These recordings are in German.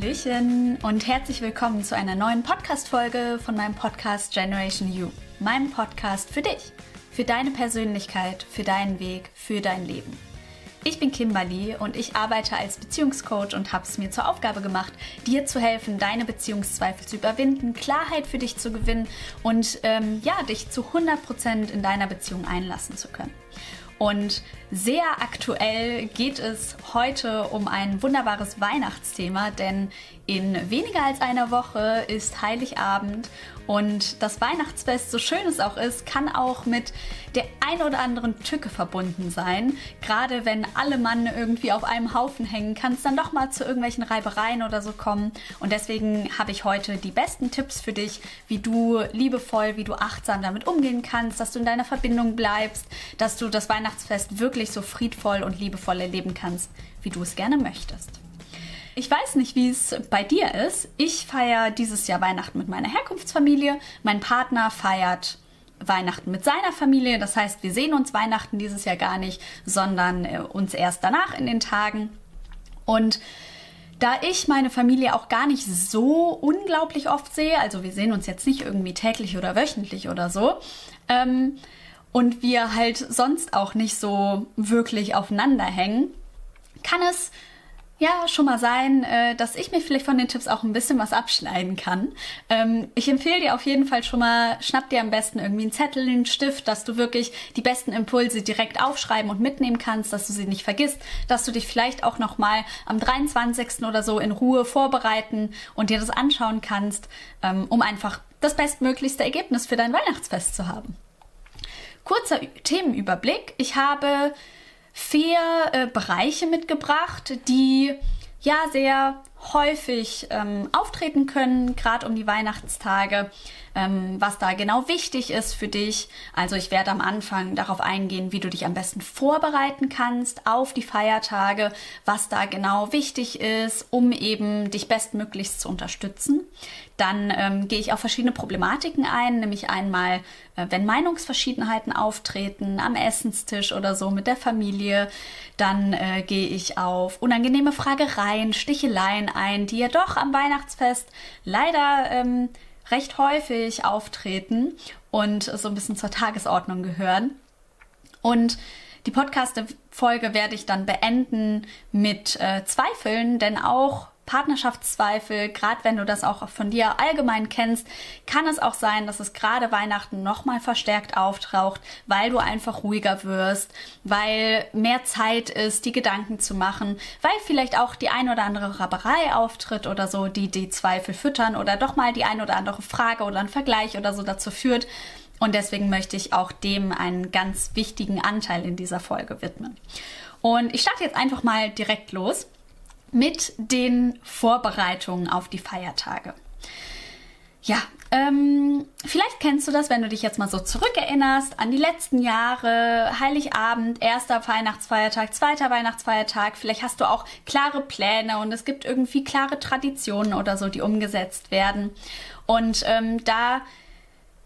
Hallöchen und herzlich willkommen zu einer neuen Podcast-Folge von meinem Podcast Generation You. Meinem Podcast für dich, für deine Persönlichkeit, für deinen Weg, für dein Leben. Ich bin Kimberly und ich arbeite als Beziehungscoach und habe es mir zur Aufgabe gemacht, dir zu helfen, deine Beziehungszweifel zu überwinden, Klarheit für dich zu gewinnen und ähm, ja, dich zu 100% in deiner Beziehung einlassen zu können. Und sehr aktuell geht es heute um ein wunderbares Weihnachtsthema, denn in weniger als einer Woche ist Heiligabend und das Weihnachtsfest, so schön es auch ist, kann auch mit der ein oder anderen Tücke verbunden sein. Gerade wenn alle Mann irgendwie auf einem Haufen hängen, kann es dann doch mal zu irgendwelchen Reibereien oder so kommen. Und deswegen habe ich heute die besten Tipps für dich, wie du liebevoll, wie du achtsam damit umgehen kannst, dass du in deiner Verbindung bleibst, dass du das Weihnachtsfest wirklich so friedvoll und liebevoll erleben kannst, wie du es gerne möchtest. Ich weiß nicht, wie es bei dir ist. Ich feiere dieses Jahr Weihnachten mit meiner Herkunftsfamilie. Mein Partner feiert Weihnachten mit seiner Familie. Das heißt, wir sehen uns Weihnachten dieses Jahr gar nicht, sondern äh, uns erst danach in den Tagen. Und da ich meine Familie auch gar nicht so unglaublich oft sehe, also wir sehen uns jetzt nicht irgendwie täglich oder wöchentlich oder so, ähm, und wir halt sonst auch nicht so wirklich aufeinander hängen, kann es ja schon mal sein, äh, dass ich mir vielleicht von den Tipps auch ein bisschen was abschneiden kann. Ähm, ich empfehle dir auf jeden Fall schon mal, schnapp dir am besten irgendwie einen Zettel, einen Stift, dass du wirklich die besten Impulse direkt aufschreiben und mitnehmen kannst, dass du sie nicht vergisst, dass du dich vielleicht auch noch mal am 23. oder so in Ruhe vorbereiten und dir das anschauen kannst, ähm, um einfach das bestmöglichste Ergebnis für dein Weihnachtsfest zu haben. Kurzer Themenüberblick. Ich habe vier äh, Bereiche mitgebracht, die ja sehr häufig ähm, auftreten können, gerade um die Weihnachtstage, ähm, was da genau wichtig ist für dich. Also ich werde am Anfang darauf eingehen, wie du dich am besten vorbereiten kannst auf die Feiertage, was da genau wichtig ist, um eben dich bestmöglichst zu unterstützen. Dann ähm, gehe ich auf verschiedene Problematiken ein, nämlich einmal, äh, wenn Meinungsverschiedenheiten auftreten am Essenstisch oder so mit der Familie. Dann äh, gehe ich auf unangenehme Fragereien, Sticheleien ein, die ja doch am Weihnachtsfest leider ähm, recht häufig auftreten und so ein bisschen zur Tagesordnung gehören. Und die Podcast-Folge werde ich dann beenden mit äh, Zweifeln, denn auch Partnerschaftszweifel, gerade wenn du das auch von dir allgemein kennst, kann es auch sein, dass es gerade Weihnachten nochmal verstärkt auftaucht, weil du einfach ruhiger wirst, weil mehr Zeit ist, die Gedanken zu machen, weil vielleicht auch die ein oder andere Raberei auftritt oder so, die die Zweifel füttern oder doch mal die ein oder andere Frage oder ein Vergleich oder so dazu führt. Und deswegen möchte ich auch dem einen ganz wichtigen Anteil in dieser Folge widmen. Und ich starte jetzt einfach mal direkt los mit den Vorbereitungen auf die Feiertage. Ja, ähm, vielleicht kennst du das, wenn du dich jetzt mal so zurückerinnerst an die letzten Jahre, Heiligabend, erster Weihnachtsfeiertag, zweiter Weihnachtsfeiertag. Vielleicht hast du auch klare Pläne und es gibt irgendwie klare Traditionen oder so, die umgesetzt werden. Und ähm, da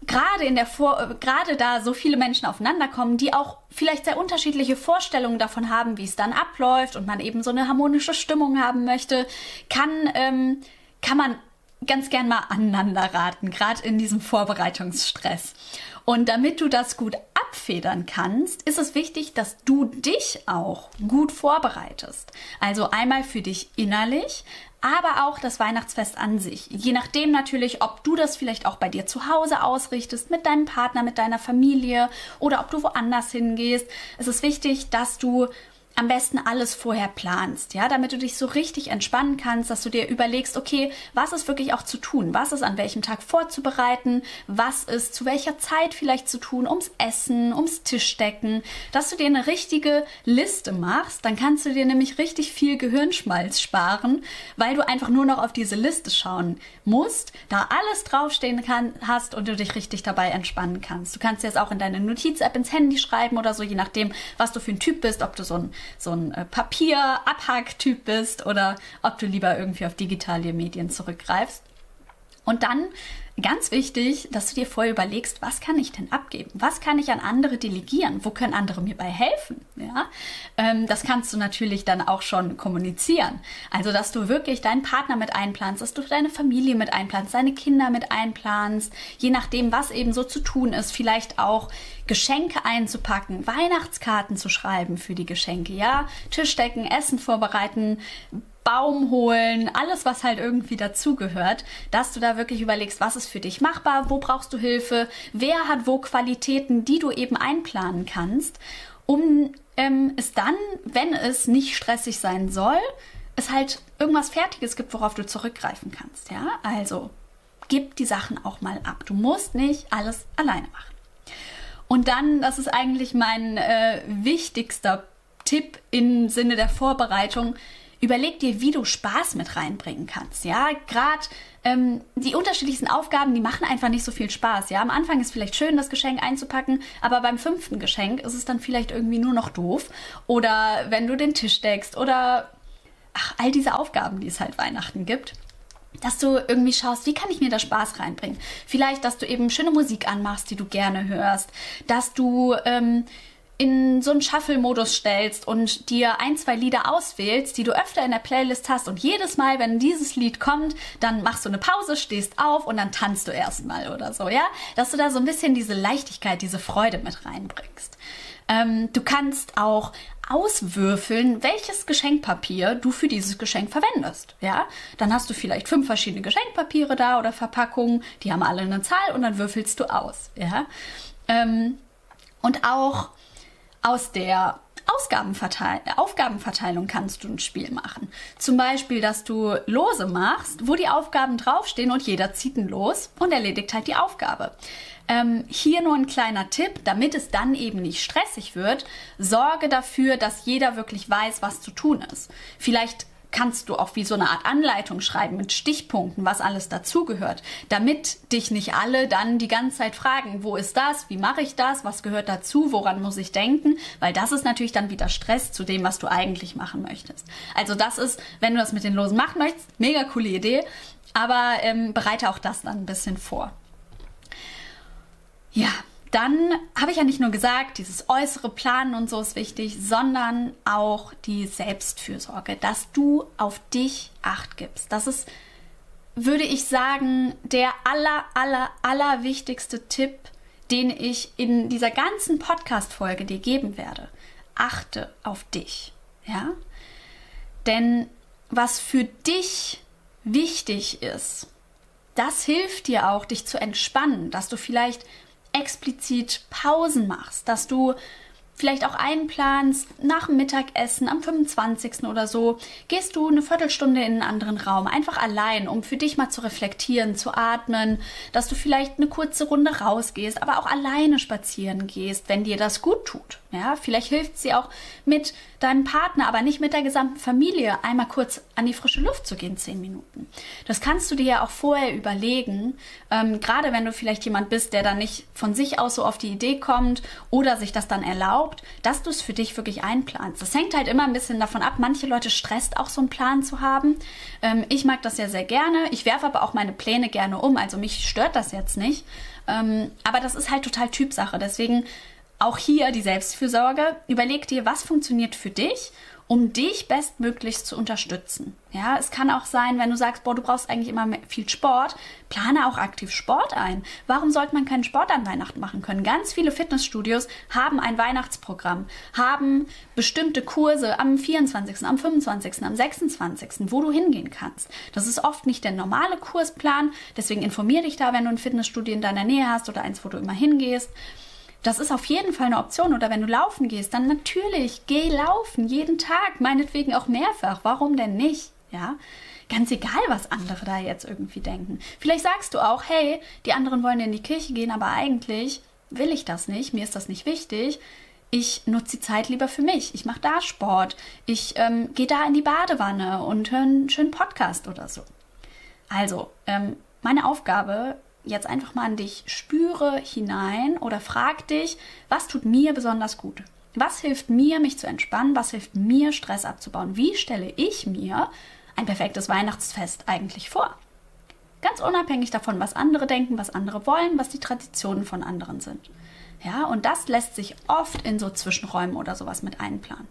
gerade in der Vor gerade da so viele Menschen aufeinander kommen, die auch vielleicht sehr unterschiedliche Vorstellungen davon haben, wie es dann abläuft und man eben so eine harmonische Stimmung haben möchte, kann ähm, kann man ganz gern mal aneinander raten, gerade in diesem Vorbereitungsstress. Und damit du das gut abfedern kannst, ist es wichtig, dass du dich auch gut vorbereitest. Also einmal für dich innerlich, aber auch das Weihnachtsfest an sich. Je nachdem natürlich, ob du das vielleicht auch bei dir zu Hause ausrichtest, mit deinem Partner, mit deiner Familie oder ob du woanders hingehst. Es ist wichtig, dass du am besten alles vorher planst, ja, damit du dich so richtig entspannen kannst, dass du dir überlegst, okay, was ist wirklich auch zu tun, was ist an welchem Tag vorzubereiten, was ist zu welcher Zeit vielleicht zu tun, ums Essen, ums Tischdecken, dass du dir eine richtige Liste machst, dann kannst du dir nämlich richtig viel Gehirnschmalz sparen, weil du einfach nur noch auf diese Liste schauen musst, da alles draufstehen kann, hast und du dich richtig dabei entspannen kannst. Du kannst dir das auch in deine Notiz-App ins Handy schreiben oder so, je nachdem, was du für ein Typ bist, ob du so ein so ein äh, Papier-Abhack-Typ bist oder ob du lieber irgendwie auf digitale Medien zurückgreifst. Und dann ganz wichtig, dass du dir vorher überlegst, was kann ich denn abgeben? Was kann ich an andere delegieren? Wo können andere mir bei helfen? Ja, ähm, das kannst du natürlich dann auch schon kommunizieren. Also, dass du wirklich deinen Partner mit einplanst, dass du deine Familie mit einplanst, deine Kinder mit einplanst, je nachdem, was eben so zu tun ist, vielleicht auch Geschenke einzupacken, Weihnachtskarten zu schreiben für die Geschenke, ja, Tischdecken, Essen vorbereiten, Baum holen, alles, was halt irgendwie dazugehört, dass du da wirklich überlegst, was ist für dich machbar, wo brauchst du Hilfe, wer hat wo Qualitäten, die du eben einplanen kannst, um ähm, es dann, wenn es nicht stressig sein soll, es halt irgendwas Fertiges gibt, worauf du zurückgreifen kannst. Ja, also gib die Sachen auch mal ab. Du musst nicht alles alleine machen. Und dann, das ist eigentlich mein äh, wichtigster Tipp im Sinne der Vorbereitung, überleg dir, wie du Spaß mit reinbringen kannst. Ja, gerade ähm, die unterschiedlichsten Aufgaben, die machen einfach nicht so viel Spaß. Ja, am Anfang ist vielleicht schön, das Geschenk einzupacken, aber beim fünften Geschenk ist es dann vielleicht irgendwie nur noch doof. Oder wenn du den Tisch deckst oder ach, all diese Aufgaben, die es halt Weihnachten gibt dass du irgendwie schaust, wie kann ich mir da Spaß reinbringen? Vielleicht, dass du eben schöne Musik anmachst, die du gerne hörst, dass du ähm, in so einen Shuffle-Modus stellst und dir ein, zwei Lieder auswählst, die du öfter in der Playlist hast und jedes Mal, wenn dieses Lied kommt, dann machst du eine Pause, stehst auf und dann tanzt du erstmal oder so, ja? Dass du da so ein bisschen diese Leichtigkeit, diese Freude mit reinbringst. Ähm, du kannst auch auswürfeln, welches Geschenkpapier du für dieses Geschenk verwendest. Ja, dann hast du vielleicht fünf verschiedene Geschenkpapiere da oder Verpackungen, die haben alle eine Zahl und dann würfelst du aus. Ja, ähm, und auch aus der Aufgabenverteilung kannst du ein Spiel machen. Zum Beispiel, dass du Lose machst, wo die Aufgaben draufstehen und jeder zieht ein Los und erledigt halt die Aufgabe. Ähm, hier nur ein kleiner Tipp, damit es dann eben nicht stressig wird. Sorge dafür, dass jeder wirklich weiß, was zu tun ist. Vielleicht kannst du auch wie so eine Art Anleitung schreiben mit Stichpunkten, was alles dazugehört, damit dich nicht alle dann die ganze Zeit fragen, wo ist das, wie mache ich das, was gehört dazu, woran muss ich denken, weil das ist natürlich dann wieder Stress zu dem, was du eigentlich machen möchtest. Also das ist, wenn du das mit den Losen machen möchtest, mega coole Idee, aber ähm, bereite auch das dann ein bisschen vor. Ja, dann habe ich ja nicht nur gesagt, dieses äußere Planen und so ist wichtig, sondern auch die Selbstfürsorge, dass du auf dich acht gibst. Das ist, würde ich sagen, der aller, aller, aller wichtigste Tipp, den ich in dieser ganzen Podcast-Folge dir geben werde. Achte auf dich. Ja? Denn was für dich wichtig ist, das hilft dir auch, dich zu entspannen, dass du vielleicht explizit Pausen machst, dass du vielleicht auch einplanst, nach dem Mittagessen am 25. oder so, gehst du eine Viertelstunde in einen anderen Raum, einfach allein, um für dich mal zu reflektieren, zu atmen, dass du vielleicht eine kurze Runde rausgehst, aber auch alleine spazieren gehst, wenn dir das gut tut. Ja, vielleicht hilft sie auch mit deinem Partner, aber nicht mit der gesamten Familie, einmal kurz an die frische Luft zu gehen, zehn Minuten. Das kannst du dir ja auch vorher überlegen, ähm, gerade wenn du vielleicht jemand bist, der dann nicht von sich aus so auf die Idee kommt oder sich das dann erlaubt, dass du es für dich wirklich einplanst. Das hängt halt immer ein bisschen davon ab. Manche Leute stresst auch so einen Plan zu haben. Ähm, ich mag das ja sehr gerne. Ich werfe aber auch meine Pläne gerne um. Also mich stört das jetzt nicht. Ähm, aber das ist halt total Typsache. Deswegen auch hier die Selbstfürsorge. Überleg dir, was funktioniert für dich, um dich bestmöglichst zu unterstützen. Ja, es kann auch sein, wenn du sagst, boah, du brauchst eigentlich immer viel Sport, plane auch aktiv Sport ein. Warum sollte man keinen Sport an Weihnachten machen können? Ganz viele Fitnessstudios haben ein Weihnachtsprogramm, haben bestimmte Kurse am 24., am 25., am 26., wo du hingehen kannst. Das ist oft nicht der normale Kursplan, deswegen informier dich da, wenn du ein Fitnessstudio in deiner Nähe hast oder eins, wo du immer hingehst. Das ist auf jeden Fall eine Option. Oder wenn du laufen gehst, dann natürlich, geh laufen, jeden Tag, meinetwegen auch mehrfach. Warum denn nicht? Ja, ganz egal, was andere da jetzt irgendwie denken. Vielleicht sagst du auch, hey, die anderen wollen in die Kirche gehen, aber eigentlich will ich das nicht, mir ist das nicht wichtig. Ich nutze die Zeit lieber für mich. Ich mache da Sport. Ich ähm, gehe da in die Badewanne und höre einen schönen Podcast oder so. Also, ähm, meine Aufgabe jetzt einfach mal an dich, spüre hinein oder frag dich, was tut mir besonders gut? Was hilft mir, mich zu entspannen? Was hilft mir, Stress abzubauen? Wie stelle ich mir ein perfektes Weihnachtsfest eigentlich vor? Ganz unabhängig davon, was andere denken, was andere wollen, was die Traditionen von anderen sind. Ja, und das lässt sich oft in so Zwischenräumen oder sowas mit einplanen.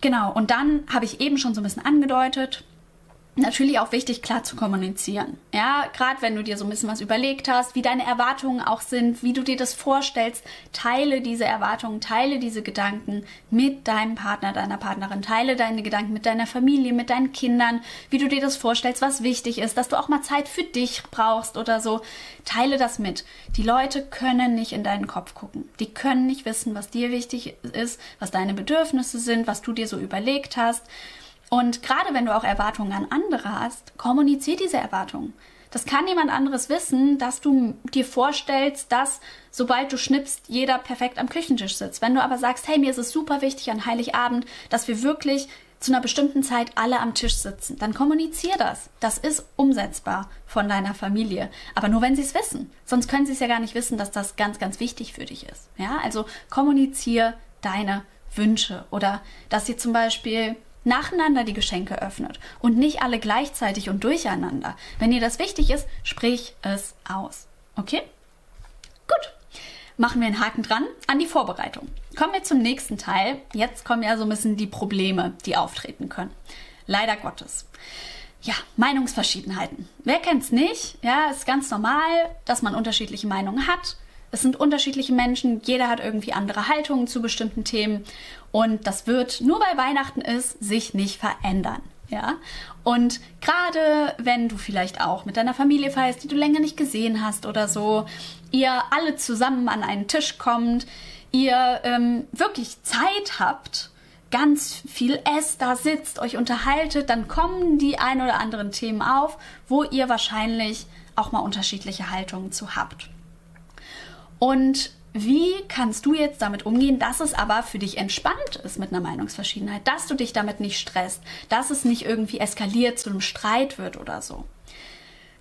Genau, und dann habe ich eben schon so ein bisschen angedeutet, natürlich auch wichtig, klar zu kommunizieren. Ja, gerade wenn du dir so ein bisschen was überlegt hast, wie deine Erwartungen auch sind, wie du dir das vorstellst, teile diese Erwartungen, teile diese Gedanken mit deinem Partner, deiner Partnerin, teile deine Gedanken mit deiner Familie, mit deinen Kindern, wie du dir das vorstellst, was wichtig ist, dass du auch mal Zeit für dich brauchst oder so. Teile das mit. Die Leute können nicht in deinen Kopf gucken. Die können nicht wissen, was dir wichtig ist, was deine Bedürfnisse sind, was du dir so überlegt hast. Und gerade wenn du auch Erwartungen an andere hast, kommunizier diese Erwartungen. Das kann jemand anderes wissen, dass du dir vorstellst, dass sobald du schnippst, jeder perfekt am Küchentisch sitzt. Wenn du aber sagst, hey, mir ist es super wichtig an Heiligabend, dass wir wirklich zu einer bestimmten Zeit alle am Tisch sitzen, dann kommunizier das. Das ist umsetzbar von deiner Familie. Aber nur wenn sie es wissen. Sonst können sie es ja gar nicht wissen, dass das ganz, ganz wichtig für dich ist. Ja, also kommunizier deine Wünsche oder dass sie zum Beispiel nacheinander die Geschenke öffnet und nicht alle gleichzeitig und durcheinander. Wenn dir das wichtig ist, sprich es aus. Okay? Gut. Machen wir einen Haken dran an die Vorbereitung. Kommen wir zum nächsten Teil. Jetzt kommen ja so ein bisschen die Probleme, die auftreten können. Leider Gottes. Ja, Meinungsverschiedenheiten. Wer kennt's nicht? Ja, ist ganz normal, dass man unterschiedliche Meinungen hat. Es sind unterschiedliche Menschen, jeder hat irgendwie andere Haltungen zu bestimmten Themen und das wird nur weil Weihnachten ist sich nicht verändern. Ja, und gerade wenn du vielleicht auch mit deiner Familie feierst, die du länger nicht gesehen hast oder so, ihr alle zusammen an einen Tisch kommt, ihr ähm, wirklich Zeit habt, ganz viel esst, da sitzt, euch unterhaltet, dann kommen die ein oder anderen Themen auf, wo ihr wahrscheinlich auch mal unterschiedliche Haltungen zu habt. Und wie kannst du jetzt damit umgehen, dass es aber für dich entspannt ist mit einer Meinungsverschiedenheit, dass du dich damit nicht stresst, dass es nicht irgendwie eskaliert zu einem Streit wird oder so?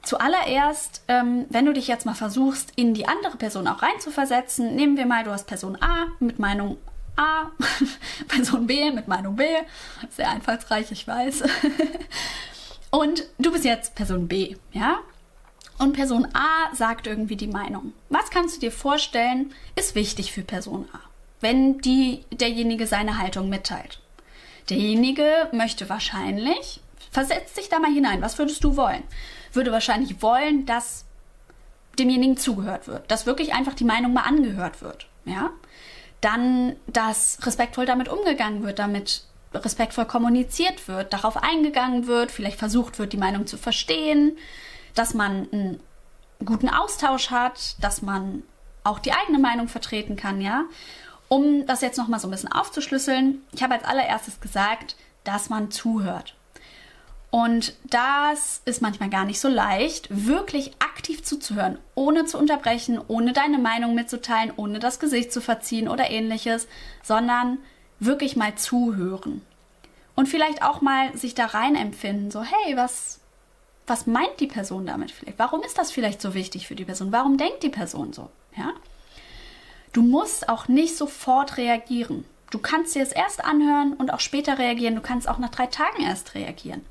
Zuallererst, ähm, wenn du dich jetzt mal versuchst, in die andere Person auch reinzuversetzen, nehmen wir mal, du hast Person A mit Meinung A, Person B mit Meinung B, sehr einfallsreich, ich weiß. Und du bist jetzt Person B, ja? Und Person A sagt irgendwie die Meinung. Was kannst du dir vorstellen, ist wichtig für Person A, wenn die, derjenige seine Haltung mitteilt? Derjenige möchte wahrscheinlich, versetzt sich da mal hinein, was würdest du wollen? Würde wahrscheinlich wollen, dass demjenigen zugehört wird, dass wirklich einfach die Meinung mal angehört wird, ja? Dann, dass respektvoll damit umgegangen wird, damit respektvoll kommuniziert wird, darauf eingegangen wird, vielleicht versucht wird, die Meinung zu verstehen, dass man einen guten Austausch hat, dass man auch die eigene Meinung vertreten kann, ja. Um das jetzt nochmal so ein bisschen aufzuschlüsseln, ich habe als allererstes gesagt, dass man zuhört. Und das ist manchmal gar nicht so leicht, wirklich aktiv zuzuhören, ohne zu unterbrechen, ohne deine Meinung mitzuteilen, ohne das Gesicht zu verziehen oder ähnliches, sondern wirklich mal zuhören. Und vielleicht auch mal sich da rein empfinden, so, hey, was, was meint die Person damit vielleicht? Warum ist das vielleicht so wichtig für die Person? Warum denkt die Person so? Ja? Du musst auch nicht sofort reagieren. Du kannst dir es erst anhören und auch später reagieren. Du kannst auch nach drei Tagen erst reagieren.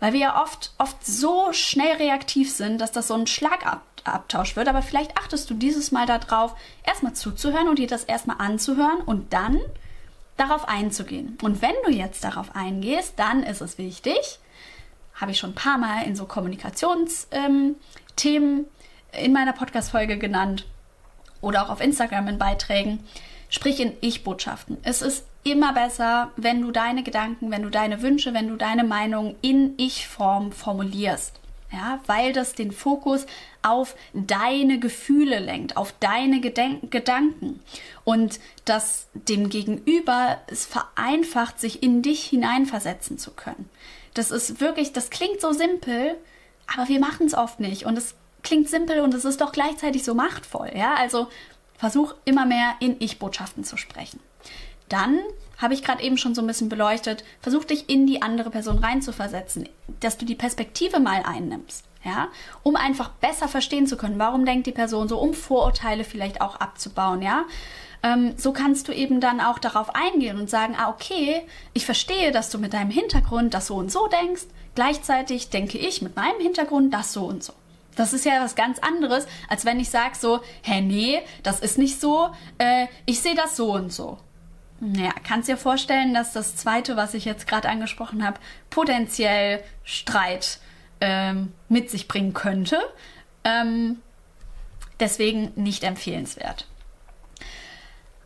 Weil wir ja oft, oft so schnell reaktiv sind, dass das so ein Schlagabtausch wird. Aber vielleicht achtest du dieses Mal darauf, erstmal zuzuhören und dir das erstmal anzuhören und dann darauf einzugehen. Und wenn du jetzt darauf eingehst, dann ist es wichtig, habe ich schon ein paar Mal in so Kommunikationsthemen ähm, in meiner Podcast-Folge genannt oder auch auf Instagram in Beiträgen. Sprich in Ich-Botschaften. Es ist immer besser, wenn du deine Gedanken, wenn du deine Wünsche, wenn du deine Meinung in Ich-Form formulierst. Ja, weil das den Fokus auf deine Gefühle lenkt, auf deine Geden Gedanken und das dem Gegenüber es vereinfacht, sich in dich hineinversetzen zu können. Das ist wirklich, das klingt so simpel, aber wir machen es oft nicht. Und es klingt simpel und es ist doch gleichzeitig so machtvoll. Ja, also versuch immer mehr in Ich-Botschaften zu sprechen. Dann habe ich gerade eben schon so ein bisschen beleuchtet, versuch dich in die andere Person reinzuversetzen, dass du die Perspektive mal einnimmst. Ja, um einfach besser verstehen zu können, warum denkt die Person so, um Vorurteile vielleicht auch abzubauen, ja. Ähm, so kannst du eben dann auch darauf eingehen und sagen, ah, okay, ich verstehe, dass du mit deinem Hintergrund das so und so denkst. Gleichzeitig denke ich mit meinem Hintergrund das so und so. Das ist ja was ganz anderes, als wenn ich sage so, hä, nee, das ist nicht so, äh, ich sehe das so und so. Naja, kannst dir vorstellen, dass das zweite, was ich jetzt gerade angesprochen habe, potenziell Streit ähm, mit sich bringen könnte. Ähm, deswegen nicht empfehlenswert.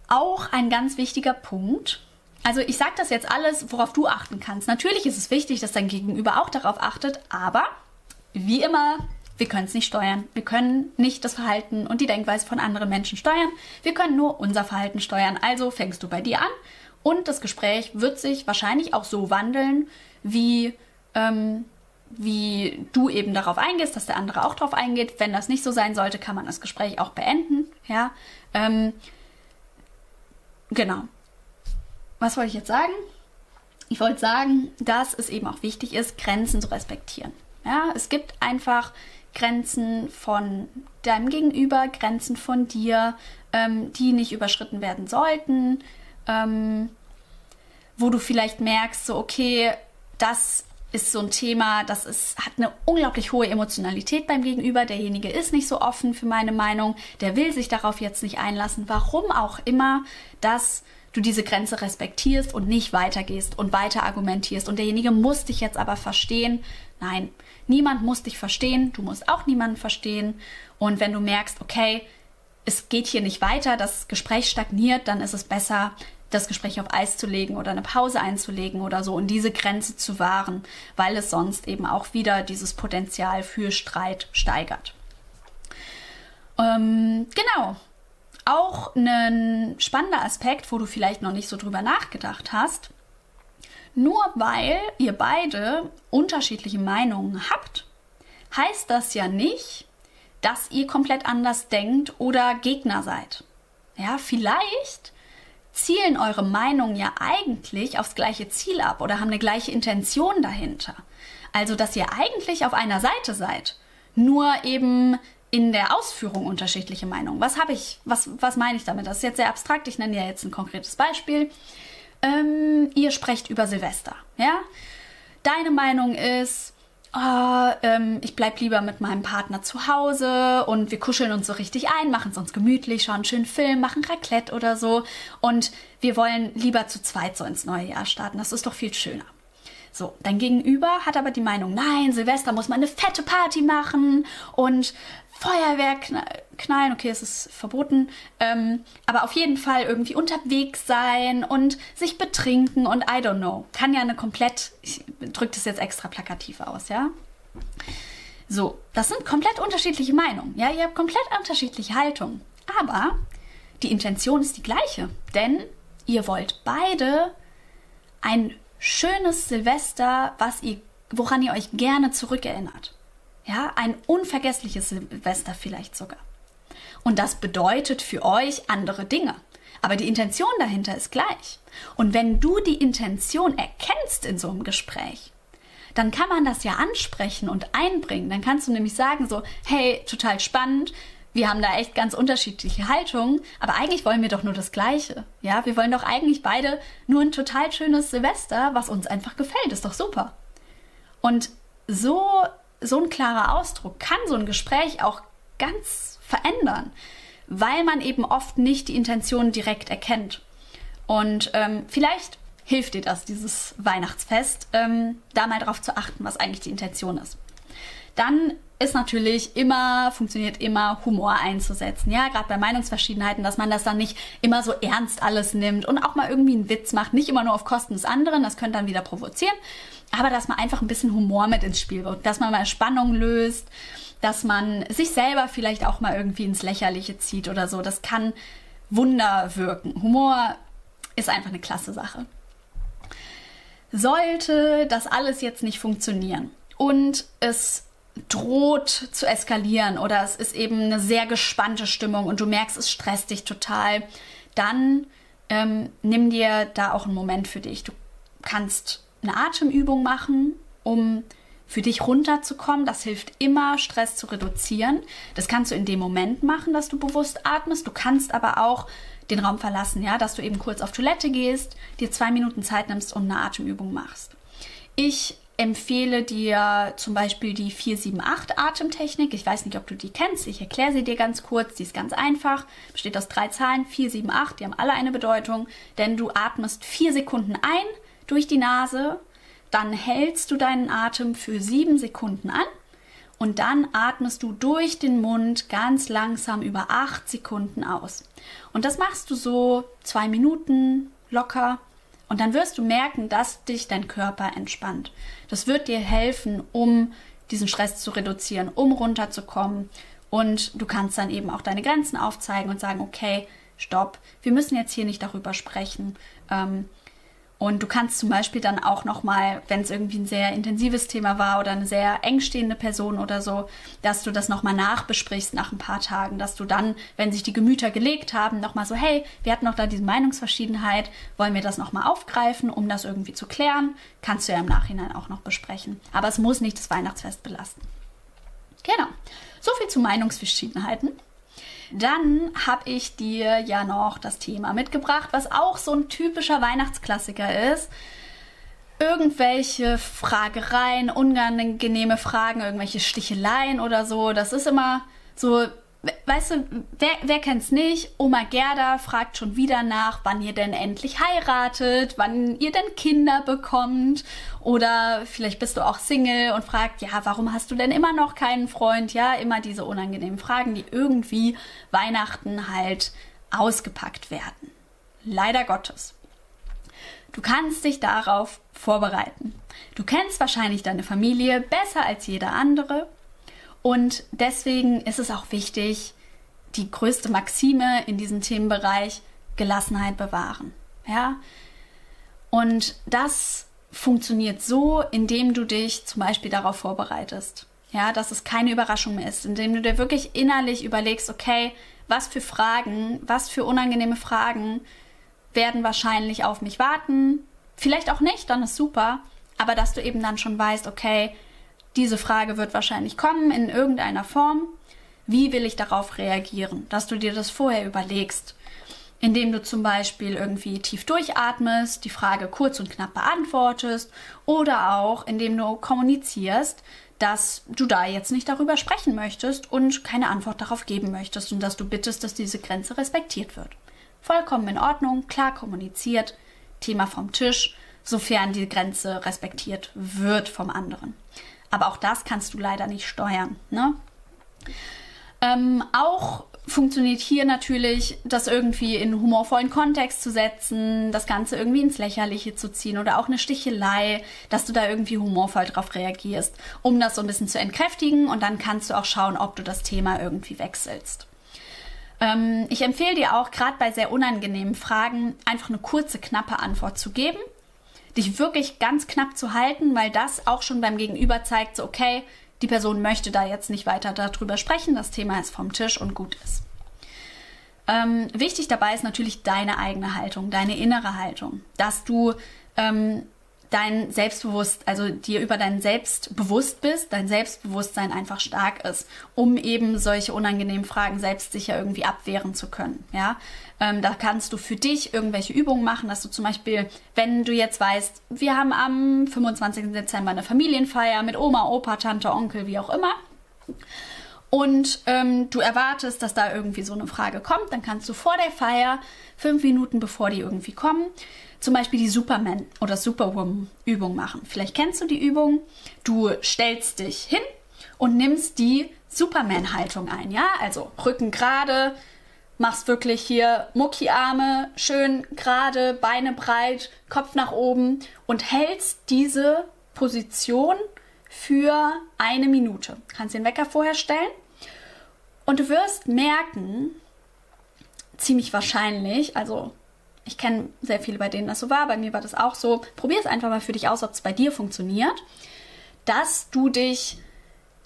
Auch ein ganz wichtiger Punkt. Also ich sage das jetzt alles, worauf du achten kannst. Natürlich ist es wichtig, dass dein Gegenüber auch darauf achtet, aber wie immer, wir können es nicht steuern. Wir können nicht das Verhalten und die Denkweise von anderen Menschen steuern. Wir können nur unser Verhalten steuern. Also fängst du bei dir an und das Gespräch wird sich wahrscheinlich auch so wandeln, wie ähm, wie du eben darauf eingehst, dass der andere auch darauf eingeht. Wenn das nicht so sein sollte, kann man das Gespräch auch beenden. Ja, ähm, genau. Was wollte ich jetzt sagen? Ich wollte sagen, dass es eben auch wichtig ist, Grenzen zu respektieren. Ja, es gibt einfach Grenzen von deinem Gegenüber, Grenzen von dir, ähm, die nicht überschritten werden sollten, ähm, wo du vielleicht merkst, so okay, das ist so ein Thema, das ist, hat eine unglaublich hohe Emotionalität beim Gegenüber. Derjenige ist nicht so offen für meine Meinung, der will sich darauf jetzt nicht einlassen. Warum auch immer, dass du diese Grenze respektierst und nicht weitergehst und weiter argumentierst. Und derjenige muss dich jetzt aber verstehen. Nein, niemand muss dich verstehen. Du musst auch niemanden verstehen. Und wenn du merkst, okay, es geht hier nicht weiter, das Gespräch stagniert, dann ist es besser, das Gespräch auf Eis zu legen oder eine Pause einzulegen oder so und diese Grenze zu wahren, weil es sonst eben auch wieder dieses Potenzial für Streit steigert. Ähm, genau. Auch ein spannender Aspekt, wo du vielleicht noch nicht so drüber nachgedacht hast. Nur weil ihr beide unterschiedliche Meinungen habt, heißt das ja nicht, dass ihr komplett anders denkt oder Gegner seid. Ja, vielleicht zielen eure Meinungen ja eigentlich aufs gleiche Ziel ab oder haben eine gleiche Intention dahinter. Also, dass ihr eigentlich auf einer Seite seid, nur eben in der Ausführung unterschiedliche Meinungen. Was habe ich, was, was meine ich damit? Das ist jetzt sehr abstrakt, ich nenne ja jetzt ein konkretes Beispiel. Ähm, ihr sprecht über Silvester, ja? Deine Meinung ist, oh, ähm, ich bleib lieber mit meinem Partner zu Hause und wir kuscheln uns so richtig ein, machen es uns gemütlich, schauen schönen Film, machen Raclette oder so und wir wollen lieber zu zweit so ins neue Jahr starten. Das ist doch viel schöner. So, dein Gegenüber hat aber die Meinung, nein, Silvester muss man eine fette Party machen und Feuerwerk knallen, okay, es ist verboten, ähm, aber auf jeden Fall irgendwie unterwegs sein und sich betrinken und I don't know. Kann ja eine komplett, ich drücke das jetzt extra plakativ aus, ja? So, das sind komplett unterschiedliche Meinungen, ja? Ihr habt komplett unterschiedliche Haltungen. Aber die Intention ist die gleiche, denn ihr wollt beide ein schönes Silvester, was ihr, woran ihr euch gerne zurückerinnert. Ja, ein unvergessliches Silvester vielleicht sogar. Und das bedeutet für euch andere Dinge. Aber die Intention dahinter ist gleich. Und wenn du die Intention erkennst in so einem Gespräch, dann kann man das ja ansprechen und einbringen. Dann kannst du nämlich sagen so, hey, total spannend, wir haben da echt ganz unterschiedliche Haltungen, aber eigentlich wollen wir doch nur das Gleiche. Ja, wir wollen doch eigentlich beide nur ein total schönes Silvester, was uns einfach gefällt. Ist doch super. Und so, so ein klarer Ausdruck kann so ein Gespräch auch ganz verändern, weil man eben oft nicht die Intention direkt erkennt. Und ähm, vielleicht hilft dir das, dieses Weihnachtsfest, ähm, da mal drauf zu achten, was eigentlich die Intention ist. Dann ist natürlich immer, funktioniert immer, Humor einzusetzen. Ja, gerade bei Meinungsverschiedenheiten, dass man das dann nicht immer so ernst alles nimmt und auch mal irgendwie einen Witz macht. Nicht immer nur auf Kosten des anderen, das könnte dann wieder provozieren. Aber dass man einfach ein bisschen Humor mit ins Spiel wird, dass man mal Spannung löst, dass man sich selber vielleicht auch mal irgendwie ins Lächerliche zieht oder so. Das kann Wunder wirken. Humor ist einfach eine klasse Sache. Sollte das alles jetzt nicht funktionieren und es droht zu eskalieren oder es ist eben eine sehr gespannte Stimmung und du merkst, es stresst dich total, dann ähm, nimm dir da auch einen Moment für dich. Du kannst eine Atemübung machen, um für dich runterzukommen. Das hilft immer, Stress zu reduzieren. Das kannst du in dem Moment machen, dass du bewusst atmest. Du kannst aber auch den Raum verlassen, ja, dass du eben kurz auf Toilette gehst, dir zwei Minuten Zeit nimmst und eine Atemübung machst. Ich empfehle dir zum Beispiel die 478 Atemtechnik. Ich weiß nicht, ob du die kennst. Ich erkläre sie dir ganz kurz. Die ist ganz einfach. Besteht aus drei Zahlen. 478. Die haben alle eine Bedeutung. Denn du atmest vier Sekunden ein durch die Nase. Dann hältst du deinen Atem für sieben Sekunden an. Und dann atmest du durch den Mund ganz langsam über acht Sekunden aus. Und das machst du so zwei Minuten locker und dann wirst du merken, dass dich dein Körper entspannt. Das wird dir helfen, um diesen Stress zu reduzieren, um runterzukommen. Und du kannst dann eben auch deine Grenzen aufzeigen und sagen, okay, stopp, wir müssen jetzt hier nicht darüber sprechen. Ähm, und du kannst zum Beispiel dann auch nochmal, wenn es irgendwie ein sehr intensives Thema war oder eine sehr engstehende Person oder so, dass du das nochmal nachbesprichst nach ein paar Tagen, dass du dann, wenn sich die Gemüter gelegt haben, nochmal so, hey, wir hatten noch da diese Meinungsverschiedenheit, wollen wir das nochmal aufgreifen, um das irgendwie zu klären? Kannst du ja im Nachhinein auch noch besprechen. Aber es muss nicht das Weihnachtsfest belasten. Genau. So viel zu Meinungsverschiedenheiten. Dann habe ich dir ja noch das Thema mitgebracht, was auch so ein typischer Weihnachtsklassiker ist. Irgendwelche Fragereien, unangenehme Fragen, irgendwelche Sticheleien oder so. Das ist immer so weißt du, wer, wer kennt's nicht? Oma Gerda fragt schon wieder nach, wann ihr denn endlich heiratet, wann ihr denn Kinder bekommt. Oder vielleicht bist du auch Single und fragt, ja, warum hast du denn immer noch keinen Freund? Ja, immer diese unangenehmen Fragen, die irgendwie Weihnachten halt ausgepackt werden. Leider Gottes. Du kannst dich darauf vorbereiten. Du kennst wahrscheinlich deine Familie besser als jeder andere und deswegen ist es auch wichtig, die größte Maxime in diesem Themenbereich Gelassenheit bewahren. Ja? Und das funktioniert so, indem du dich zum Beispiel darauf vorbereitest. Ja, dass es keine Überraschung mehr ist, indem du dir wirklich innerlich überlegst, okay, was für Fragen, was für unangenehme Fragen werden wahrscheinlich auf mich warten. Vielleicht auch nicht, dann ist super. Aber dass du eben dann schon weißt, okay, diese Frage wird wahrscheinlich kommen in irgendeiner Form. Wie will ich darauf reagieren? Dass du dir das vorher überlegst, indem du zum Beispiel irgendwie tief durchatmest, die Frage kurz und knapp beantwortest oder auch indem du kommunizierst, dass du da jetzt nicht darüber sprechen möchtest und keine Antwort darauf geben möchtest und dass du bittest, dass diese Grenze respektiert wird. Vollkommen in Ordnung, klar kommuniziert, Thema vom Tisch, sofern die Grenze respektiert wird vom anderen. Aber auch das kannst du leider nicht steuern. Ne? Ähm, auch funktioniert hier natürlich, das irgendwie in humorvollen Kontext zu setzen, das Ganze irgendwie ins Lächerliche zu ziehen oder auch eine Stichelei, dass du da irgendwie humorvoll drauf reagierst, um das so ein bisschen zu entkräftigen und dann kannst du auch schauen, ob du das Thema irgendwie wechselst. Ähm, ich empfehle dir auch, gerade bei sehr unangenehmen Fragen, einfach eine kurze, knappe Antwort zu geben dich wirklich ganz knapp zu halten, weil das auch schon beim Gegenüber zeigt, so okay, die Person möchte da jetzt nicht weiter darüber sprechen, das Thema ist vom Tisch und gut ist. Ähm, wichtig dabei ist natürlich deine eigene Haltung, deine innere Haltung, dass du ähm, dein Selbstbewusst, also dir über dein Selbst bewusst bist, dein Selbstbewusstsein einfach stark ist, um eben solche unangenehmen Fragen selbstsicher irgendwie abwehren zu können. Ja, ähm, da kannst du für dich irgendwelche Übungen machen, dass du zum Beispiel, wenn du jetzt weißt, wir haben am 25. Dezember eine Familienfeier mit Oma, Opa, Tante, Onkel, wie auch immer. Und ähm, du erwartest, dass da irgendwie so eine Frage kommt, dann kannst du vor der Feier, fünf Minuten bevor die irgendwie kommen, zum Beispiel die Superman- oder Superwoman-Übung machen. Vielleicht kennst du die Übung. Du stellst dich hin und nimmst die Superman-Haltung ein, ja? Also Rücken gerade, machst wirklich hier Muckiarme schön gerade, Beine breit, Kopf nach oben und hältst diese Position für eine Minute. Kannst den Wecker vorher stellen und du wirst merken, ziemlich wahrscheinlich, also ich kenne sehr viele, bei denen das so war. Bei mir war das auch so. Probier es einfach mal für dich aus, ob es bei dir funktioniert. Dass du dich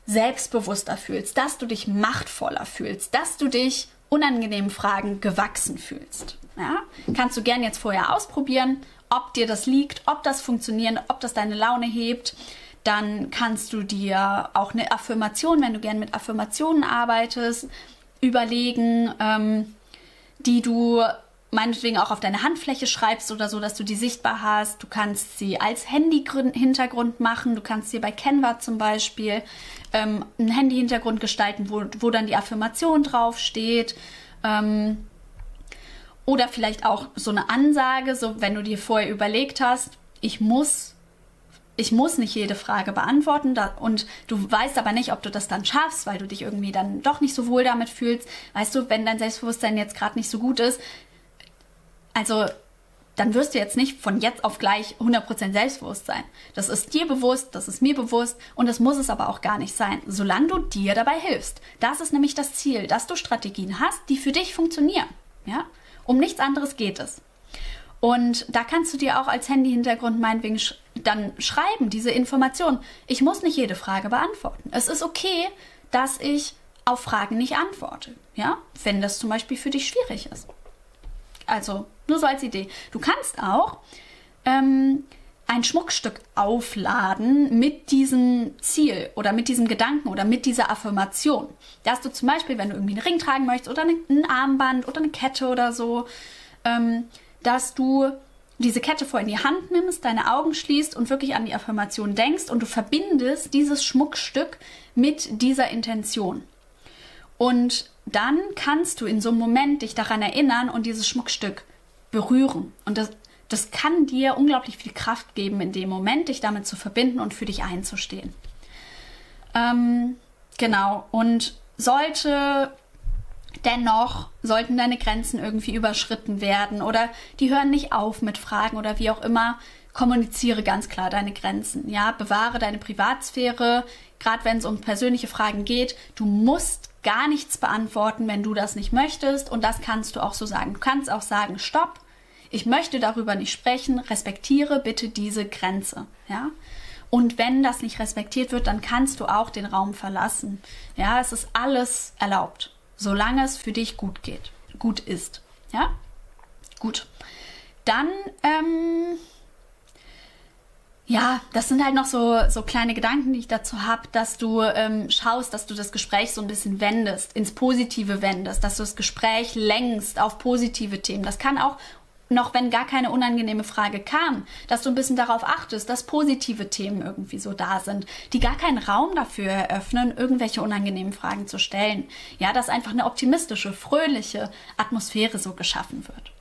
selbstbewusster fühlst, dass du dich machtvoller fühlst, dass du dich unangenehmen Fragen gewachsen fühlst. Ja? Kannst du gern jetzt vorher ausprobieren, ob dir das liegt, ob das funktioniert, ob das deine Laune hebt. Dann kannst du dir auch eine Affirmation, wenn du gern mit Affirmationen arbeitest, überlegen, ähm, die du meinetwegen auch auf deine Handfläche schreibst oder so, dass du die sichtbar hast. Du kannst sie als Handy-Hintergrund machen. Du kannst sie bei Canva zum Beispiel ähm, einen Handy-Hintergrund gestalten, wo, wo dann die Affirmation draufsteht. Ähm, oder vielleicht auch so eine Ansage, so wenn du dir vorher überlegt hast, ich muss, ich muss nicht jede Frage beantworten da, und du weißt aber nicht, ob du das dann schaffst, weil du dich irgendwie dann doch nicht so wohl damit fühlst. Weißt du, wenn dein Selbstbewusstsein jetzt gerade nicht so gut ist, also dann wirst du jetzt nicht von jetzt auf gleich 100% selbstbewusst sein. Das ist dir bewusst, das ist mir bewusst und das muss es aber auch gar nicht sein, solange du dir dabei hilfst. Das ist nämlich das Ziel, dass du Strategien hast, die für dich funktionieren. Ja? Um nichts anderes geht es. Und da kannst du dir auch als Handy-Hintergrund meinetwegen sch dann schreiben, diese Information. Ich muss nicht jede Frage beantworten. Es ist okay, dass ich auf Fragen nicht antworte. Ja? Wenn das zum Beispiel für dich schwierig ist. Also, nur so als Idee. Du kannst auch ähm, ein Schmuckstück aufladen mit diesem Ziel oder mit diesem Gedanken oder mit dieser Affirmation. Dass du zum Beispiel, wenn du irgendwie einen Ring tragen möchtest oder ein Armband oder eine Kette oder so, ähm, dass du diese Kette vor in die Hand nimmst, deine Augen schließt und wirklich an die Affirmation denkst und du verbindest dieses Schmuckstück mit dieser Intention. Und dann kannst du in so einem Moment dich daran erinnern und dieses Schmuckstück berühren. Und das, das kann dir unglaublich viel Kraft geben, in dem Moment dich damit zu verbinden und für dich einzustehen. Ähm, genau. Und sollte dennoch, sollten deine Grenzen irgendwie überschritten werden oder die hören nicht auf mit Fragen oder wie auch immer, kommuniziere ganz klar deine Grenzen. Ja, bewahre deine Privatsphäre, gerade wenn es um persönliche Fragen geht. Du musst gar nichts beantworten, wenn du das nicht möchtest. Und das kannst du auch so sagen. Du kannst auch sagen, stopp, ich möchte darüber nicht sprechen, respektiere bitte diese Grenze. Ja? Und wenn das nicht respektiert wird, dann kannst du auch den Raum verlassen. Ja, es ist alles erlaubt, solange es für dich gut geht, gut ist. Ja, gut. Dann ähm, ja, das sind halt noch so, so kleine Gedanken, die ich dazu habe, dass du ähm, schaust, dass du das Gespräch so ein bisschen wendest, ins Positive wendest, dass du das Gespräch lenkst auf positive Themen. Das kann auch noch wenn gar keine unangenehme Frage kam, dass du ein bisschen darauf achtest, dass positive Themen irgendwie so da sind, die gar keinen Raum dafür eröffnen, irgendwelche unangenehmen Fragen zu stellen. Ja, dass einfach eine optimistische, fröhliche Atmosphäre so geschaffen wird.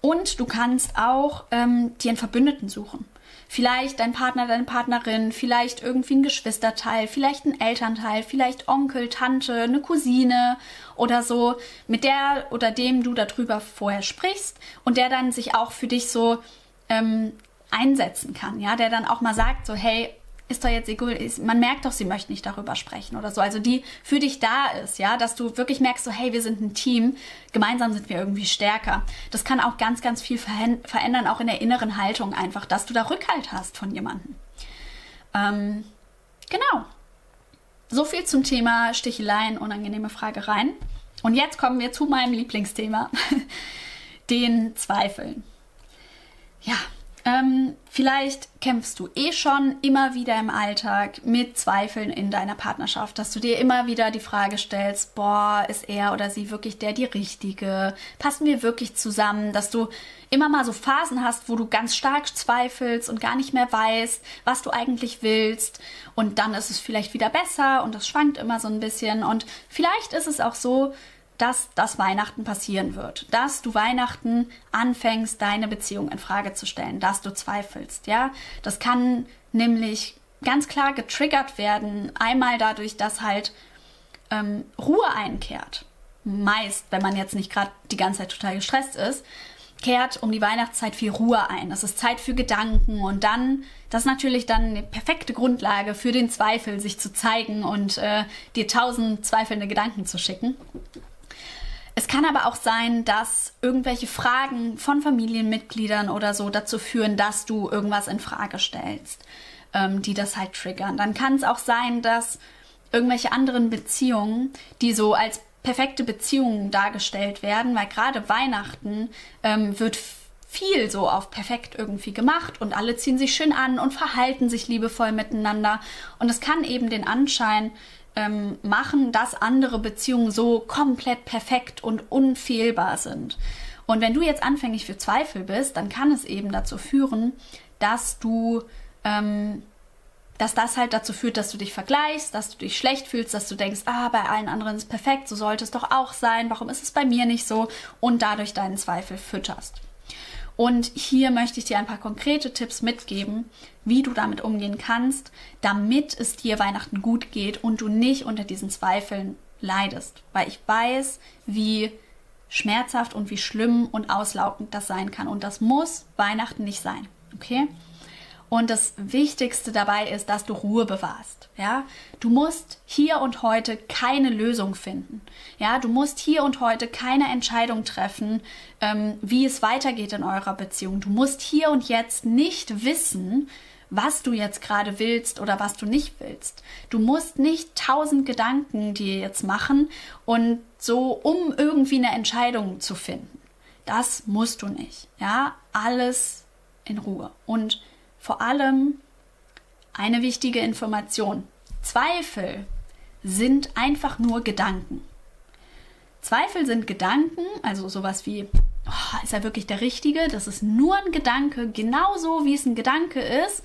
Und du kannst auch ähm, dir einen Verbündeten suchen. Vielleicht dein Partner, deine Partnerin, vielleicht irgendwie ein Geschwisterteil, vielleicht ein Elternteil, vielleicht Onkel, Tante, eine Cousine oder so, mit der oder dem du darüber vorher sprichst und der dann sich auch für dich so ähm, einsetzen kann, ja, der dann auch mal sagt so, hey, ist doch jetzt egal, man merkt doch, sie möchte nicht darüber sprechen oder so. Also die für dich da ist, ja, dass du wirklich merkst, so hey, wir sind ein Team, gemeinsam sind wir irgendwie stärker. Das kann auch ganz, ganz viel verändern, auch in der inneren Haltung einfach, dass du da Rückhalt hast von jemandem. Ähm, genau. So viel zum Thema Sticheleien, unangenehme Fragereien. Und jetzt kommen wir zu meinem Lieblingsthema, den Zweifeln. Ja, ähm, vielleicht kämpfst du eh schon immer wieder im Alltag mit Zweifeln in deiner Partnerschaft, dass du dir immer wieder die Frage stellst, boah, ist er oder sie wirklich der die Richtige? Passen wir wirklich zusammen? Dass du immer mal so Phasen hast, wo du ganz stark zweifelst und gar nicht mehr weißt, was du eigentlich willst. Und dann ist es vielleicht wieder besser und das schwankt immer so ein bisschen. Und vielleicht ist es auch so, dass das Weihnachten passieren wird, dass du Weihnachten anfängst, deine Beziehung in Frage zu stellen, dass du zweifelst, ja? Das kann nämlich ganz klar getriggert werden, einmal dadurch, dass halt ähm, Ruhe einkehrt. Meist, wenn man jetzt nicht gerade die ganze Zeit total gestresst ist, kehrt um die Weihnachtszeit viel Ruhe ein. Das ist Zeit für Gedanken und dann, das ist natürlich dann eine perfekte Grundlage für den Zweifel, sich zu zeigen und äh, dir tausend zweifelnde Gedanken zu schicken. Es kann aber auch sein, dass irgendwelche Fragen von Familienmitgliedern oder so dazu führen, dass du irgendwas in Frage stellst, ähm, die das halt triggern. Dann kann es auch sein, dass irgendwelche anderen Beziehungen, die so als perfekte Beziehungen dargestellt werden, weil gerade Weihnachten ähm, wird viel so auf perfekt irgendwie gemacht und alle ziehen sich schön an und verhalten sich liebevoll miteinander. Und es kann eben den Anschein ähm, machen, dass andere Beziehungen so komplett perfekt und unfehlbar sind. Und wenn du jetzt anfänglich für Zweifel bist, dann kann es eben dazu führen, dass du, ähm, dass das halt dazu führt, dass du dich vergleichst, dass du dich schlecht fühlst, dass du denkst, ah, bei allen anderen ist es perfekt, so sollte es doch auch sein, warum ist es bei mir nicht so? Und dadurch deinen Zweifel fütterst. Und hier möchte ich dir ein paar konkrete Tipps mitgeben, wie du damit umgehen kannst, damit es dir Weihnachten gut geht und du nicht unter diesen Zweifeln leidest. Weil ich weiß, wie schmerzhaft und wie schlimm und auslaugend das sein kann. Und das muss Weihnachten nicht sein. Okay? Und das Wichtigste dabei ist, dass du Ruhe bewahrst. Ja, du musst hier und heute keine Lösung finden. Ja, du musst hier und heute keine Entscheidung treffen, ähm, wie es weitergeht in eurer Beziehung. Du musst hier und jetzt nicht wissen, was du jetzt gerade willst oder was du nicht willst. Du musst nicht tausend Gedanken dir jetzt machen und so, um irgendwie eine Entscheidung zu finden. Das musst du nicht. Ja, alles in Ruhe. Und vor allem eine wichtige Information. Zweifel sind einfach nur Gedanken. Zweifel sind Gedanken, also sowas wie, oh, ist er wirklich der Richtige? Das ist nur ein Gedanke, genauso wie es ein Gedanke ist.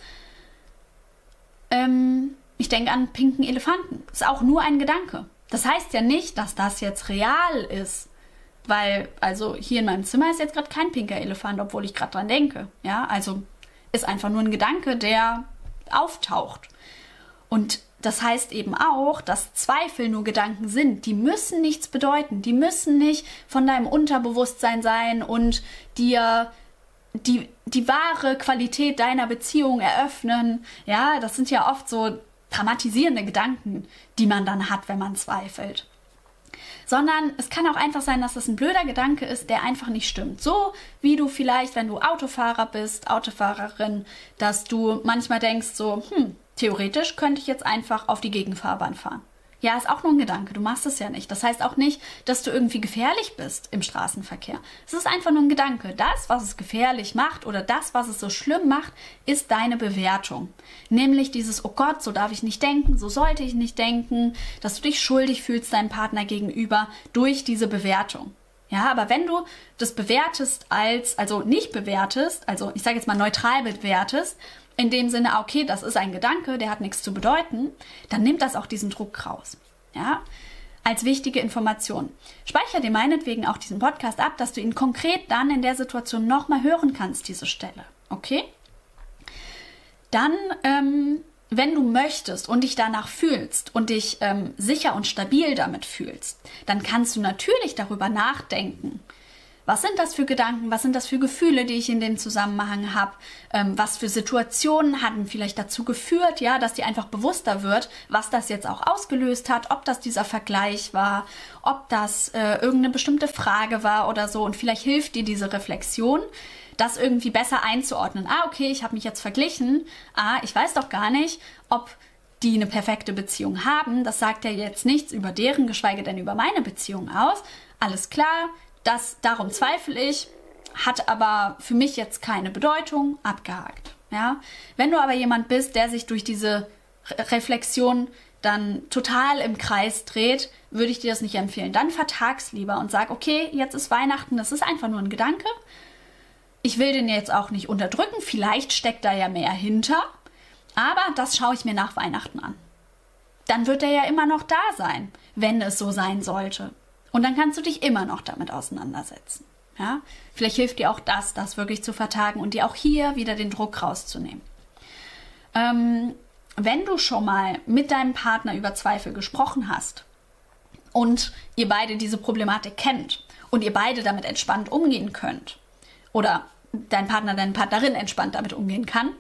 Ähm, ich denke an pinken Elefanten. Ist auch nur ein Gedanke. Das heißt ja nicht, dass das jetzt real ist. Weil, also hier in meinem Zimmer ist jetzt gerade kein pinker Elefant, obwohl ich gerade dran denke. Ja, also ist einfach nur ein Gedanke, der auftaucht. Und das heißt eben auch, dass Zweifel nur Gedanken sind. Die müssen nichts bedeuten. Die müssen nicht von deinem Unterbewusstsein sein und dir die, die wahre Qualität deiner Beziehung eröffnen. Ja, das sind ja oft so dramatisierende Gedanken, die man dann hat, wenn man zweifelt sondern es kann auch einfach sein, dass das ein blöder Gedanke ist, der einfach nicht stimmt. So wie du vielleicht, wenn du Autofahrer bist, Autofahrerin, dass du manchmal denkst so, hm, theoretisch könnte ich jetzt einfach auf die Gegenfahrbahn fahren. Ja, ist auch nur ein Gedanke. Du machst es ja nicht. Das heißt auch nicht, dass du irgendwie gefährlich bist im Straßenverkehr. Es ist einfach nur ein Gedanke. Das, was es gefährlich macht oder das, was es so schlimm macht, ist deine Bewertung. Nämlich dieses, oh Gott, so darf ich nicht denken, so sollte ich nicht denken, dass du dich schuldig fühlst deinem Partner gegenüber durch diese Bewertung. Ja, aber wenn du das bewertest als, also nicht bewertest, also ich sage jetzt mal neutral bewertest, in dem Sinne, okay, das ist ein Gedanke, der hat nichts zu bedeuten, dann nimmt das auch diesen Druck raus. Ja? Als wichtige Information. Speicher dir meinetwegen auch diesen Podcast ab, dass du ihn konkret dann in der Situation nochmal hören kannst, diese Stelle. Okay? Dann, ähm, wenn du möchtest und dich danach fühlst und dich ähm, sicher und stabil damit fühlst, dann kannst du natürlich darüber nachdenken, was sind das für Gedanken? Was sind das für Gefühle, die ich in dem Zusammenhang habe? Ähm, was für Situationen hatten vielleicht dazu geführt, ja, dass dir einfach bewusster wird, was das jetzt auch ausgelöst hat, ob das dieser Vergleich war, ob das äh, irgendeine bestimmte Frage war oder so. Und vielleicht hilft dir diese Reflexion, das irgendwie besser einzuordnen. Ah, okay, ich habe mich jetzt verglichen. Ah, ich weiß doch gar nicht, ob die eine perfekte Beziehung haben. Das sagt ja jetzt nichts über deren, geschweige denn über meine Beziehung aus. Alles klar, das, darum zweifle ich, hat aber für mich jetzt keine Bedeutung, abgehakt. Ja? Wenn du aber jemand bist, der sich durch diese Re Reflexion dann total im Kreis dreht, würde ich dir das nicht empfehlen. Dann vertag's lieber und sag, okay, jetzt ist Weihnachten, das ist einfach nur ein Gedanke. Ich will den jetzt auch nicht unterdrücken, vielleicht steckt da ja mehr hinter, aber das schaue ich mir nach Weihnachten an. Dann wird er ja immer noch da sein, wenn es so sein sollte. Und dann kannst du dich immer noch damit auseinandersetzen. Ja? Vielleicht hilft dir auch das, das wirklich zu vertagen und dir auch hier wieder den Druck rauszunehmen. Ähm, wenn du schon mal mit deinem Partner über Zweifel gesprochen hast und ihr beide diese Problematik kennt und ihr beide damit entspannt umgehen könnt oder dein Partner, deine Partnerin entspannt damit umgehen kann,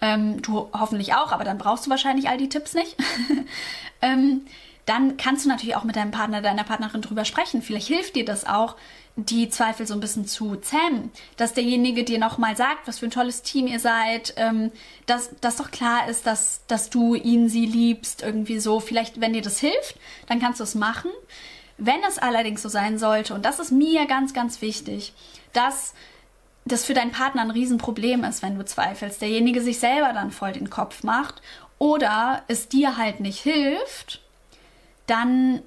ähm, du hoffentlich auch, aber dann brauchst du wahrscheinlich all die Tipps nicht, ähm, dann kannst du natürlich auch mit deinem Partner, deiner Partnerin drüber sprechen. Vielleicht hilft dir das auch, die Zweifel so ein bisschen zu zähmen, dass derjenige dir nochmal sagt, was für ein tolles Team ihr seid, ähm, dass das doch klar ist, dass, dass du ihn, sie liebst, irgendwie so. Vielleicht, wenn dir das hilft, dann kannst du es machen. Wenn es allerdings so sein sollte, und das ist mir ganz, ganz wichtig, dass das für deinen Partner ein Riesenproblem ist, wenn du zweifelst, derjenige sich selber dann voll den Kopf macht oder es dir halt nicht hilft, dann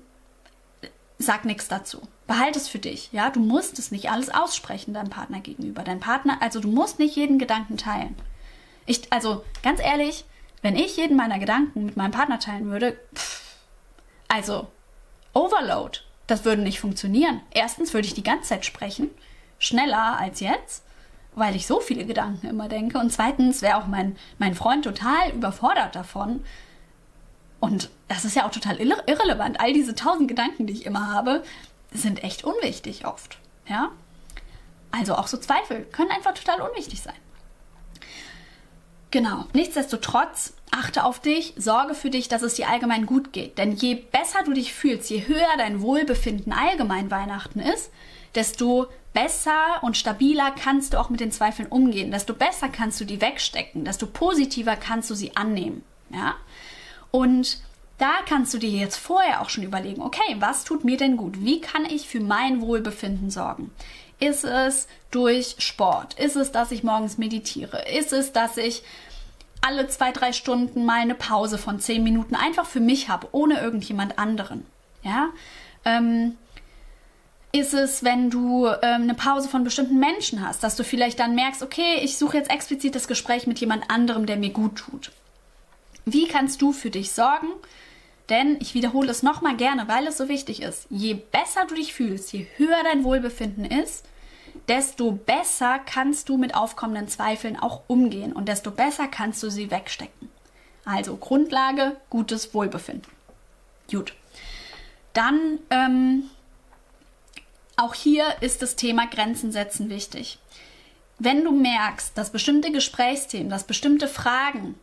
sag nichts dazu. behalte es für dich. Ja, du musst es nicht alles aussprechen deinem Partner gegenüber. Dein Partner, also du musst nicht jeden Gedanken teilen. Ich, also ganz ehrlich, wenn ich jeden meiner Gedanken mit meinem Partner teilen würde, pff, also Overload, das würde nicht funktionieren. Erstens würde ich die ganze Zeit sprechen, schneller als jetzt, weil ich so viele Gedanken immer denke. Und zweitens wäre auch mein, mein Freund total überfordert davon. Und das ist ja auch total irre irrelevant. All diese tausend Gedanken, die ich immer habe, sind echt unwichtig oft. Ja? Also auch so Zweifel können einfach total unwichtig sein. Genau. Nichtsdestotrotz achte auf dich, sorge für dich, dass es dir allgemein gut geht. Denn je besser du dich fühlst, je höher dein Wohlbefinden allgemein Weihnachten ist, desto besser und stabiler kannst du auch mit den Zweifeln umgehen, desto besser kannst du die wegstecken, desto positiver kannst du sie annehmen. Ja? Und da kannst du dir jetzt vorher auch schon überlegen, okay, was tut mir denn gut? Wie kann ich für mein Wohlbefinden sorgen? Ist es durch Sport? Ist es, dass ich morgens meditiere? Ist es, dass ich alle zwei, drei Stunden mal eine Pause von zehn Minuten einfach für mich habe, ohne irgendjemand anderen? Ja? Ähm, ist es, wenn du ähm, eine Pause von bestimmten Menschen hast, dass du vielleicht dann merkst, okay, ich suche jetzt explizit das Gespräch mit jemand anderem, der mir gut tut. Wie kannst du für dich sorgen, denn ich wiederhole es nochmal gerne, weil es so wichtig ist. Je besser du dich fühlst, je höher dein Wohlbefinden ist, desto besser kannst du mit aufkommenden Zweifeln auch umgehen und desto besser kannst du sie wegstecken. Also Grundlage, gutes Wohlbefinden. Gut. Dann ähm, auch hier ist das Thema Grenzen setzen wichtig. Wenn du merkst, dass bestimmte Gesprächsthemen, dass bestimmte Fragen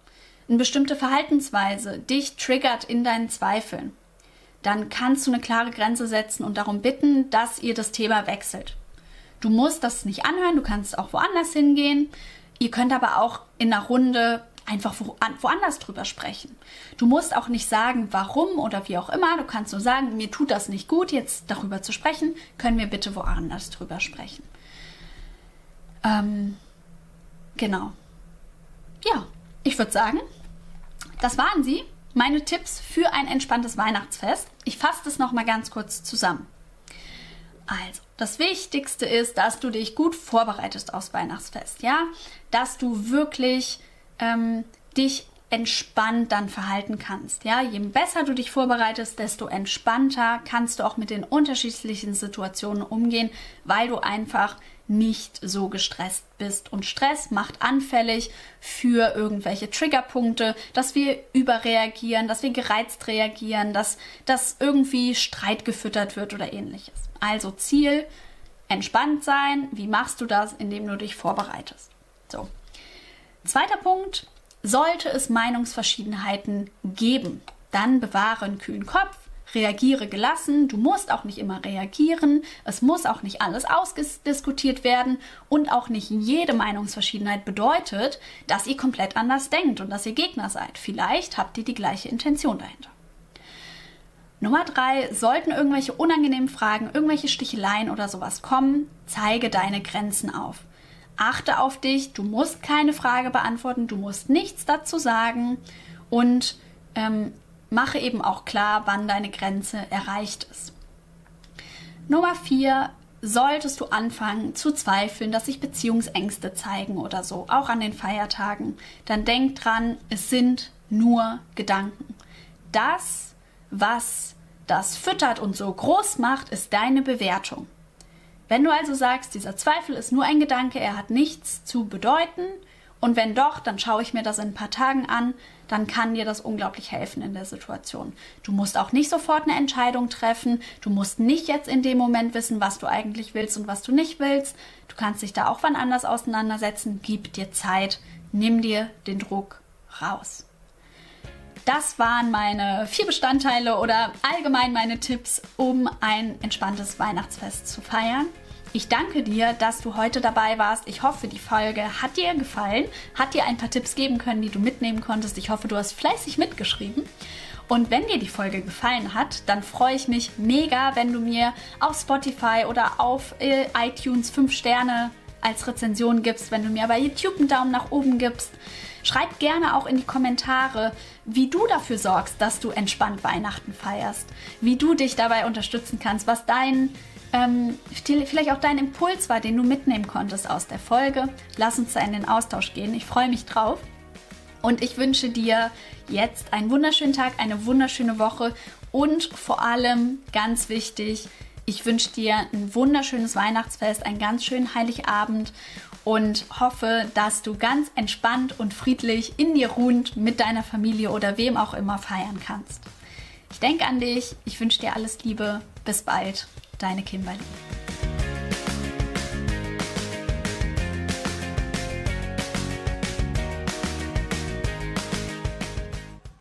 eine bestimmte Verhaltensweise dich triggert in deinen Zweifeln, dann kannst du eine klare Grenze setzen und darum bitten, dass ihr das Thema wechselt. Du musst das nicht anhören, du kannst auch woanders hingehen. Ihr könnt aber auch in einer Runde einfach woanders drüber sprechen. Du musst auch nicht sagen, warum oder wie auch immer. Du kannst nur sagen, mir tut das nicht gut, jetzt darüber zu sprechen. Können wir bitte woanders drüber sprechen? Ähm, genau. Ja, ich würde sagen, das waren sie, meine Tipps für ein entspanntes Weihnachtsfest. Ich fasse das nochmal ganz kurz zusammen. Also, das Wichtigste ist, dass du dich gut vorbereitest aufs Weihnachtsfest, ja? Dass du wirklich ähm, dich entspannt dann verhalten kannst. Ja, je besser du dich vorbereitest, desto entspannter kannst du auch mit den unterschiedlichen Situationen umgehen, weil du einfach nicht so gestresst bist. Und Stress macht anfällig für irgendwelche Triggerpunkte, dass wir überreagieren, dass wir gereizt reagieren, dass, dass irgendwie Streit gefüttert wird oder ähnliches. Also Ziel, entspannt sein. Wie machst du das? Indem du dich vorbereitest. So. Zweiter Punkt, sollte es Meinungsverschiedenheiten geben, dann bewahre einen kühlen Kopf, reagiere gelassen, du musst auch nicht immer reagieren, es muss auch nicht alles ausdiskutiert werden und auch nicht jede Meinungsverschiedenheit bedeutet, dass ihr komplett anders denkt und dass ihr Gegner seid. Vielleicht habt ihr die gleiche Intention dahinter. Nummer drei, sollten irgendwelche unangenehmen Fragen, irgendwelche Sticheleien oder sowas kommen, zeige deine Grenzen auf. Achte auf dich, du musst keine Frage beantworten, du musst nichts dazu sagen und ähm, mache eben auch klar, wann deine Grenze erreicht ist. Nummer vier, solltest du anfangen zu zweifeln, dass sich Beziehungsängste zeigen oder so, auch an den Feiertagen, dann denk dran, es sind nur Gedanken. Das, was das füttert und so groß macht, ist deine Bewertung. Wenn du also sagst, dieser Zweifel ist nur ein Gedanke, er hat nichts zu bedeuten, und wenn doch, dann schaue ich mir das in ein paar Tagen an, dann kann dir das unglaublich helfen in der Situation. Du musst auch nicht sofort eine Entscheidung treffen, du musst nicht jetzt in dem Moment wissen, was du eigentlich willst und was du nicht willst. Du kannst dich da auch wann anders auseinandersetzen, gib dir Zeit, nimm dir den Druck raus. Das waren meine vier Bestandteile oder allgemein meine Tipps, um ein entspanntes Weihnachtsfest zu feiern. Ich danke dir, dass du heute dabei warst. Ich hoffe, die Folge hat dir gefallen, hat dir ein paar Tipps geben können, die du mitnehmen konntest. Ich hoffe, du hast fleißig mitgeschrieben. Und wenn dir die Folge gefallen hat, dann freue ich mich mega, wenn du mir auf Spotify oder auf äh, iTunes 5 Sterne als Rezension gibst, wenn du mir bei YouTube einen Daumen nach oben gibst. Schreib gerne auch in die Kommentare, wie du dafür sorgst, dass du entspannt Weihnachten feierst, wie du dich dabei unterstützen kannst, was dein ähm, vielleicht auch dein Impuls war, den du mitnehmen konntest aus der Folge. Lass uns da in den Austausch gehen. Ich freue mich drauf. Und ich wünsche dir jetzt einen wunderschönen Tag, eine wunderschöne Woche und vor allem ganz wichtig, ich wünsche dir ein wunderschönes Weihnachtsfest, einen ganz schönen Heiligabend und hoffe, dass du ganz entspannt und friedlich in dir ruhend mit deiner Familie oder wem auch immer feiern kannst. Ich denke an dich, ich wünsche dir alles Liebe, bis bald, deine Kimberly.